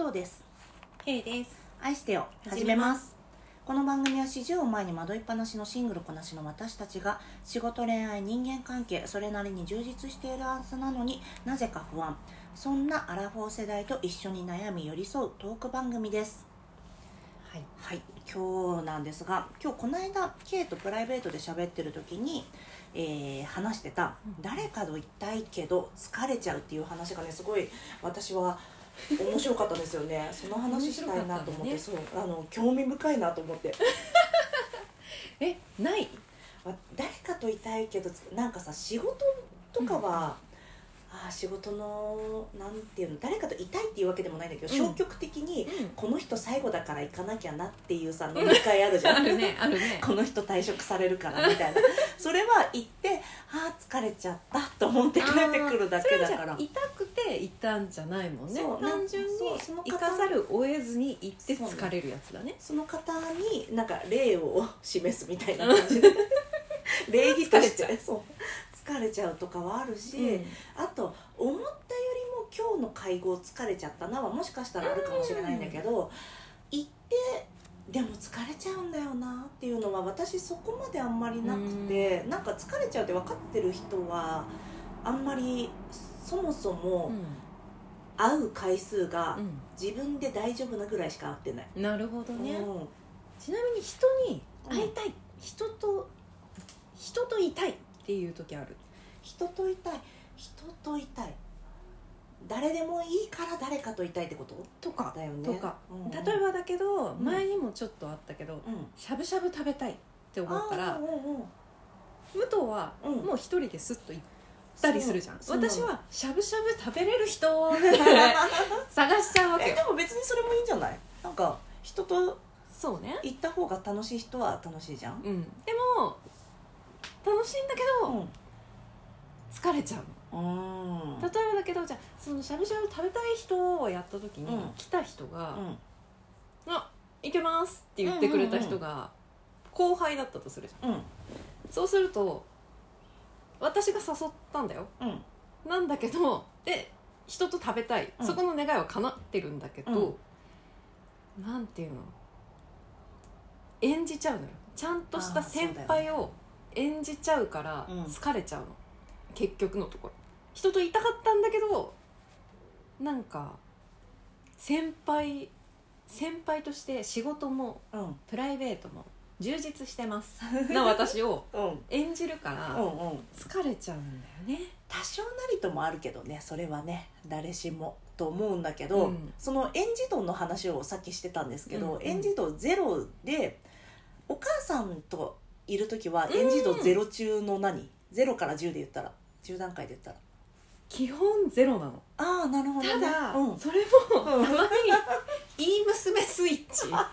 藤です。K です愛してよ。始始めます。この番組は40を前に惑いっぱなしのシングルこなしの私たちが仕事恋愛人間関係それなりに充実しているはずなのになぜか不安そんなアラフォー世代と一緒に悩み寄り添うトーク番組ですはいはい今日なんですが今日この間 K とプライベートで喋ってる時に、えー話してたうん誰かと言いたいけど疲れちゃうっていう話がねすごい私は面白かったんですよね。その話したいなと思って、面そうあの興味深いなと思って。えない？あ誰かといたいけどなんかさ仕事とかは、あー仕事のなんていうの誰かといたいっていうわけでもないんだけど、うん。消極的にうん。この人最後だから行かなきゃなっていうさ飲み会あるじゃん。あるねあるね。この人退職されるからみたいな。それは行ってああ疲れちゃったと思って帰ってくるだけだから。痛くて行ったんじゃないもんね。そう単純にそうその方行かざるを得ずに行って疲れるやつだね。その方になんか礼を示すみたいな感じで。礼儀として。疲れそう。疲れちゃうとかはあるし、うん。あと思ったよりも今日の会合疲れちゃったなはもしかしたらあるかもしれないんだけど、行ってでも疲れちゃうんだよなっていうのは私そこまであんまりなくて、なんか疲れちゃうって分かってる人はあんまりそもそも会う回数が自分で大丈夫なぐらいしか会ってない。うんなるほどね。うん。ちなみに人に会いたい人と人といたいっていう時ある。人といたい。人といたい。誰でもいいから誰かといたいってこと？とかだよね。とか。うん。うん例えばだけどん。前にもちょっとあったけどうん。しゃぶしゃぶ食べたいって思ったらあーうんうん。武藤はうん。もう一人ですっと行ったりするじゃん。私はしゃぶしゃぶ食べれる人 探しちゃうわけでも別にそれもいいんじゃない？なんか人とそうね。行った方が楽しい人は楽しいじゃん。うん。でも楽しいんだけど疲れちゃう例えばだけどじゃあそのしゃぶしゃぶ食べたい人をやった時にうん。来た人がうん「あいけます」って言ってくれた人が後輩だったとするじゃん。うん。そうすると私が誘ったんだよ。うん。なんだけどで人と食べたい、うん。そこの願いは叶ってるんだけど、なんていうの？演じちゃうのよ。ちゃんとした先輩を演じちゃうからうん。疲れちゃうの、結局のところ。人といたかったんだけどなんか先輩先輩として仕事もうん。プライベートも充実してます。な私をうん。演じるからうんうん。疲れちゃうんだよね。多少なりともあるけどねそれはね誰しもと思うんだけど、うん。その園児度の話をさっきしてたんですけど、うんうん。園児度ゼロでお母さんといる時はうん。園児度ゼロ中の何？ゼロから10で言ったら。10段階で言ったら。基本ゼロなの。ああなるほどね。ただ、うん。それもたうん。まにいい娘スイッチ。ま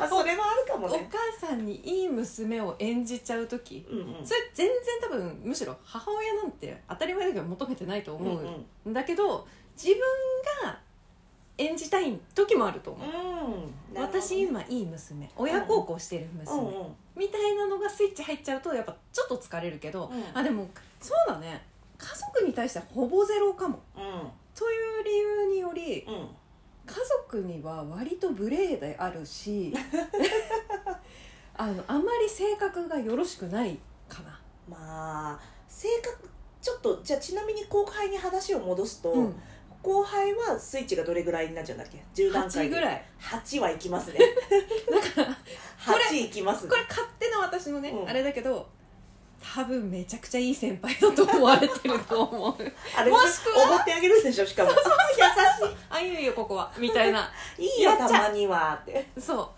あ、それはあるかおもね。母さんにいい娘を演じちゃう時。うんうん。それ全然多分むしろ母親なんて当たり前だけど求めてないと思うんうんだけど自分が演じたい時もあると思う、うん。私今いい娘。親孝行してる娘、うんうん。みたいなのがスイッチ入っちゃうとやっぱちょっと疲れるけど、うん。あでもそうだね。家族に対してはほぼゼロかも。という理由によりうんうん家族には割と無礼であるし あのあまり性格がよろしくないかな、まあ性格ちょっとじゃあちなみに後輩に話を戻すと、うん、後輩はスイッチがどれぐらいになっちゃうんだっけ？10段階8ぐらい。8はいきますね。だから8いきますね。これ勝手な私のね、うん。あれだけど多分めちゃくちゃいい先輩だと思われてると思う。あれもしくはおごってあげるんでしょ？しかも。優あいいよいいよここは。みたいな。し いいいよたまにはって。そう。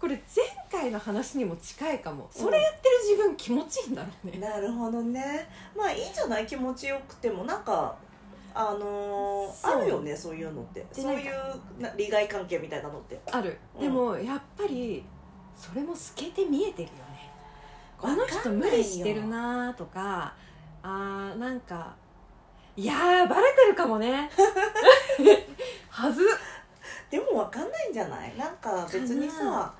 これ前回の話にも近いかも。それやってる自分気持ちいいんだろうね、なるほどね。まあいいんじゃない？気持ちよくても。なんかあのーあるよねそういうのって。でそういうな利害関係みたいなのって。ある、うん。でもやっぱりそれも透けて見えてるよねこの人無理してるなとかあーなんかいやーバレてるかもね。はず。でもわかんないんじゃない？なんか別にかさ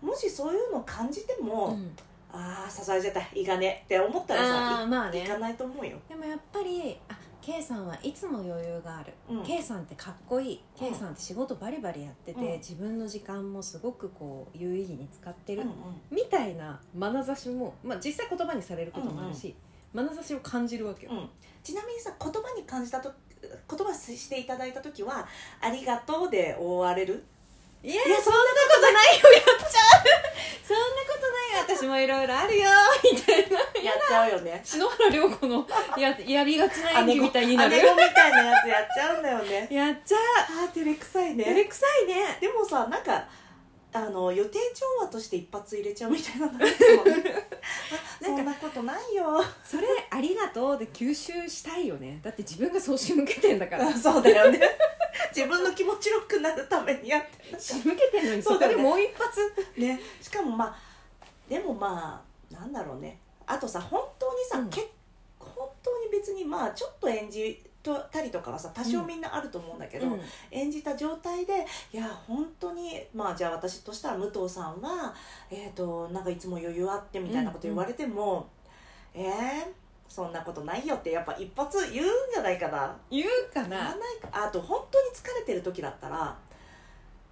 もしそういうの感じても、うん。ああ支えちゃったいいかねって思ったらさまあね。いいかないと思うよ。でもやっぱりあ K さんはいつも余裕がある、うん。K さんってかっこいい。うん。K さんって仕事バリバリやってて、うん。自分の時間もすごくこう有意義に使ってる、うんみたいな眼差しも、まあ、実際言葉にされることもあるし、眼差しを感じるわけよ、うん。ちなみにさ言葉に感じたと言葉していただいた時は「ありがとう」で終われる？いやいやそんなことないよ。やっちゃうそんなことないよ。私もいろいろあるよ。みたいな。やっちゃうよね。篠原涼子のややりがちな演技みたいになる。姉子みたいなやつやっちゃうんだよね。やっちゃあー照れくさいう照れねくさいね。でもさなんかあの予定調和として一発入れちゃうみたいな そんなことないよ。それありがとうで吸収したいよね。だって自分がそう仕向けてんだから。そうだよね自分の気持ちよくなるためにやって。る仕向けてんのにそこでもう一発。ね。しかもまあでもまあなんだろうね。あとさ本当にさ、うん。け本当に別にまあちょっと演じたりとかはさ多少みんなあると思うんだけど、うん。演じた状態でいや本当にまあじゃあ私としたら武藤さんはえっ、となんかいつも余裕あってみたいなこと言われても、えー、そんなことないよってやっぱ一発言うんじゃないかな。言うか言わなないか。あと本当に疲れてる時だったら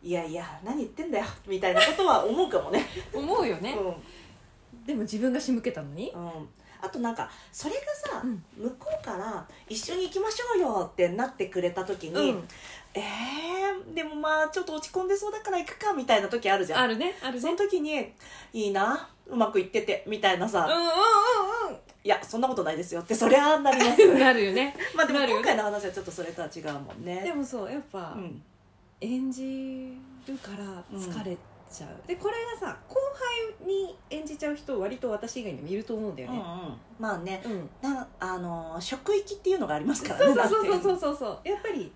いやいや何言ってんだよ。みたいなことは思うかもね。思うよね、うん。でも自分が仕向けたのに？うん、あとなんかそれがさ、うん。向こうから「一緒に行きましょうよ」ってなってくれた時に「うん。えー、でもまあちょっと落ち込んでそうだから行くか」みたいな時あるじゃん。あるねあるそねの時に「いいなうまくいってて」みたいなさ「うんうんうんいやそんなことないですよ」ってそりゃなりますうん なるよね。まあでもなるよね。今回の話はちょっとそれとは違うもんね。でもそうやっぱ、うん。演じるから疲れちゃう、でこれがさ後輩に演じちゃう人割と私以外にもいると思うんだようんうねん。まあねうん、なあの職域っていうのがありますからそうねそうそうそううそう。そうやっぱり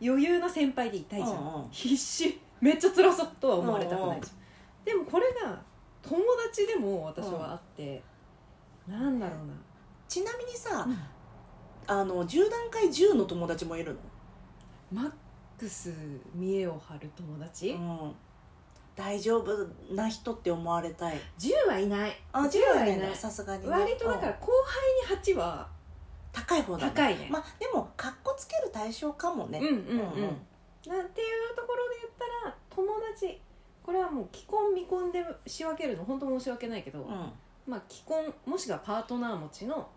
余裕な先輩でいたいじゃん、うんうん。必死。めっちゃ辛そうとは思われたくないじゃん、でもこれが友達でも私はあって、なんだろうな、ちなみにさ、あの10段階10の友達もいるの？マックス見栄を張る友達、うん。大丈夫な人って思われたい。10はいない。あ10 10ははいいなないい。さすがにね。割とだからうん。後輩に8は高い方だね。高いね、まあでもかっこつける対象かもね。うんうんうん、うんうん。なんていうところで言ったら友達。これはもう既婚未婚で仕分けるの本当申し訳ないけど、うんまあ既婚もしくはパートナー持ちの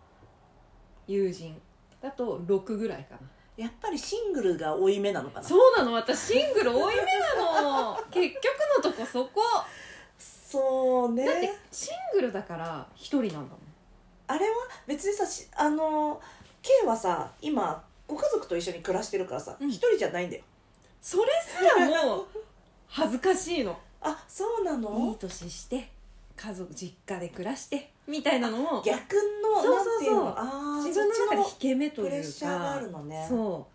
友人だと6ぐらいかな。やっぱりシングルが多いめなのかな。そうなの私シングル多いめなの。結局のとこそこ。そうね。だってシングルだから1人なんだもん。あれは別にさしあの K はさ今ご家族と一緒に暮らしてるからさうん。一、人じゃないんだよ。それすらもう恥ずかしいの。あそうないのい年して家族実家で暮らしてみたいなのも逆のそうそうそう。あー自分の中で引け目というか。プレッシャーがあるのね。そ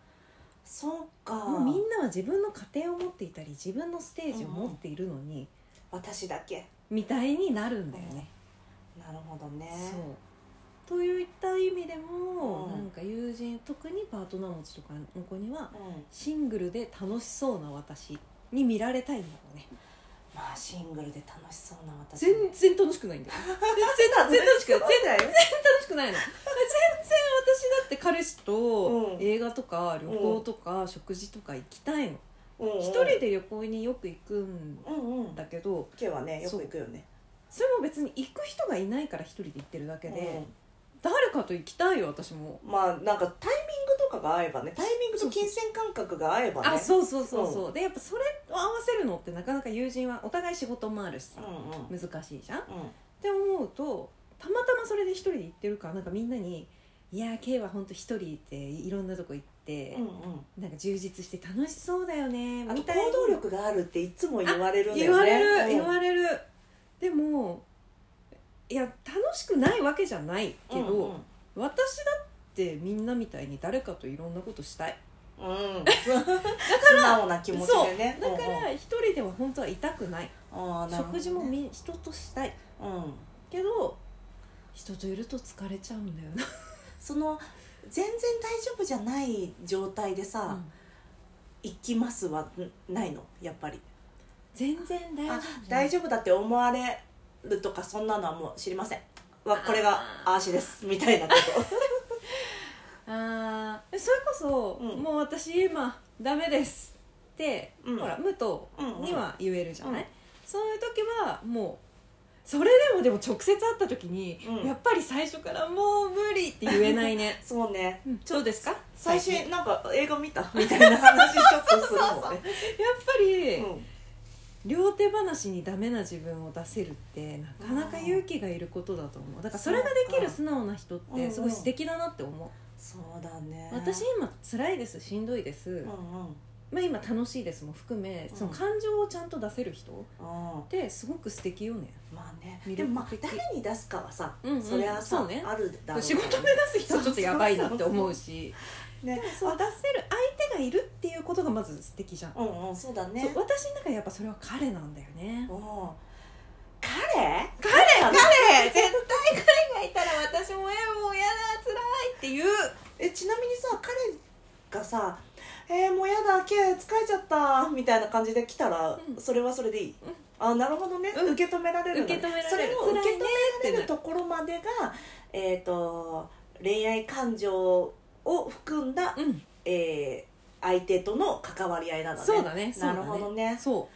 そうか。うもうみんなは自分の家庭を持っていたり自分のステージを持っているのに、私だけ。みたいになるんだよね、なるほどね。そう。といった意味でも、うん。なんか友人特にパートナー持ちとかの子にはうん。シングルで楽しそうな私に見られたいんだろうねまあシングルで楽しそうな私。全然楽しくないんだよ。全然楽しくない。全然楽しくないの。全然私だって彼氏とうん。映画とか旅行とか食事とか行きたいの。うんうん。一人で旅行によく行くんうんうん。だけど今日はねよく行くよね。それも別に行く人がいないから一人で行ってるだけで、うん誰かと行きたいよ私も。まあなんかタイミングとかが合えばねタイミングと金銭感覚が合えばね。あそうそうそうそう。でやっぱそれを合わせるのってなかなか友人はお互い仕事もあるしさ。うんうん。難しいじゃん。っうん。て思うとたまたまそれで一人で行ってるからなんかみんなに「いやー K は本当一人でいろんなとこ行って、うんうん。なんか充実して楽しそうだよね」みたいに行動力があるっていつも言われるんだ言わよねれる、言れわれる。でもいや楽しくないわけじゃないけど、うんうん。私だってみんなみたいに誰かといろんなことしたい。うん、素直な気持ちでね。だから一人では本当は痛くない、うんう食事もみ人としたい。うん。けど人といると疲れちゃうんだよな、その全然大丈夫じゃない状態でさ、行きますはんないの？やっぱり。全然大丈あ夫大丈夫だって思われるとかそんなのはもう知りません。わこれがああーしです。みたいなこと。あー。それこそ、うん。もう私今ダメですって、うん。ほら武藤には言えるじゃない、うん。そういう時はもうそれでもでも直接会った時に、うん。やっぱり最初からもう無理って言えないね。そうね。うん。どうですか？最近新なんか映画見た？みたいな話ちょっとするもんね。やっぱり、うん両手話にダメな自分を出せるってなかなか勇気がいることだと思う。だからそれができる素直な人ってすごい素敵だなって思う、そうだね。私今辛いですしんどいです、うんうん。まあ、今楽しいですも含めその感情をちゃんと出せる人うん。ってすごく素敵よね。まあね。でもまあ誰に出すかはさ、うんうん。それはさそうね。あるだろう仕事目指す人はちょっとやばいなって思うし。ねそう出せる相手がいるっていうことがまず素敵じゃん、うんうんそうだね。そう私の中でやっぱそれは彼なんだよね。う。ん彼？彼？彼？絶対彼がいたら私もえもうやだ辛いっていう。えちなみにさ彼がさ「えー、もうやだ毛疲れちゃった」みたいな感じで来たら、うん。それはそれでいい、うん。あなるほどね、うん。受け止められるね。受け止められる。それを受け止められるところまでがえっ、と恋愛感情を含んだ、うん。えー相手との関わり合いなのね。そうだね。なるほどね。そ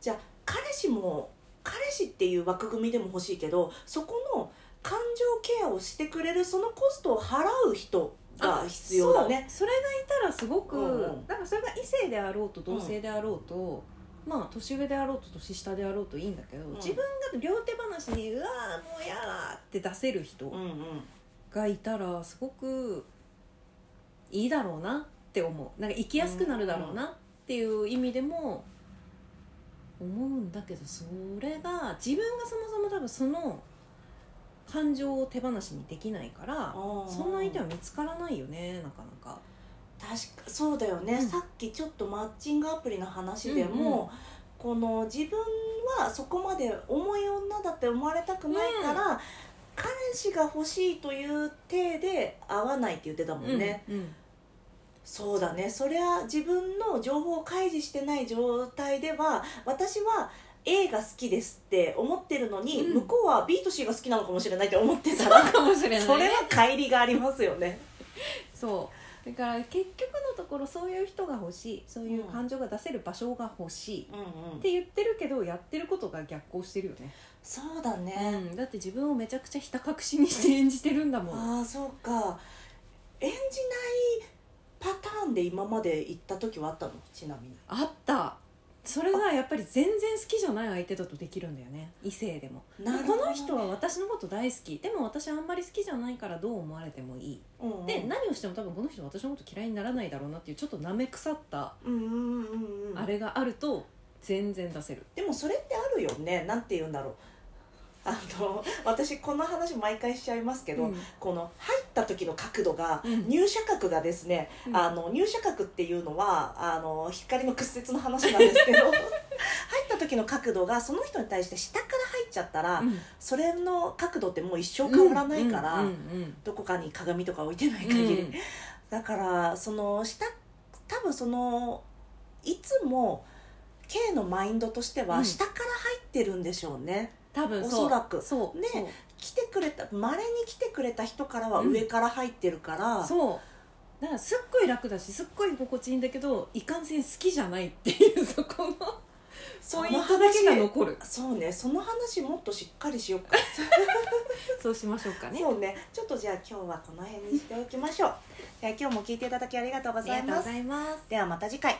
じゃあ彼氏も彼氏っていう枠組みでも欲しいけどそこの感情ケアをしてくれるそのコストを払う人うが必要だね。そう。それがいたらすごく、うんうん。だからそれが異性であろうと同性であろうと、まあ年上であろうと年下であろうといいんだけど、ん。自分が両手話に「うわーもうやだ」って出せる人うんうん。がいたらすごくいいだろうなって思う。なんか生きやすくなるだろうなっていう意味でも思うんだけどそれが自分がそもそも多分その感情を手放しにできないからうんそんな相手は見つからないよねなかなか。確かそうだよね、うん。さっきちょっとマッチングアプリの話でも、うんうんこの自分はそこまで重い女だって思われたくないから、彼氏が欲しいという体で合わないって言ってたもんね、うんうんそうだね。そりゃ自分の情報を開示してない状態では私は A が好きですって思ってるのに、うん。向こうは B と C が好きなのかもしれないって思ってた。らかもしれない。それは乖離がありますよね。そう。だから結局のところそういう人が欲しい。そういう感情が出せる場所が欲しい、うんうん。って言ってるけどやってることが逆行してるよね、そうだね、うん、だって自分をめちゃくちゃひた隠しにして演じてるんだもん。ああそうか。演じないンで今まで行った時はあったの？ちなみに。あった。それがやっぱり全然好きじゃない相手だとできるんだよね。異性でも。ね。この人は私のこと大好き。でも私あんまり好きじゃないからどう思われてもいい、うんうん。で何をしても多分この人は私のこと嫌いにならないだろうなっていうちょっとなめ腐ったあれがあると全然出せる、でもそれってあるよね。なんて言うんだろうあの私この話毎回しちゃいますけど、うん。この入った時の角度が、うん。入射角がですね、うん。あの入射角っていうのはあの光の屈折の話なんですけど 入った時の角度がその人に対して下から入っちゃったら、うん。それの角度ってもう一生変わらないから、どこかに鏡とか置いてない限り、うん。だからその下多分そのいつも K のマインドとしてうん。は下から入ってるんでしょうね、多分そう。おそらく。ねそう。そう。来てくれたまれに来てくれた人からは上から入ってるから、そう。だからすっごい楽だしすっごい心地いいんだけどいかんせん好きじゃないっていう そこのポイントだけが残る。そうねその話もっとしっかりしようか。そうしましょうかね。そうね。ちょっとじゃあ今日はこの辺にしておきましょう。では今日も聞いていただきありがとうごありがとうございますざいます。ではまた次回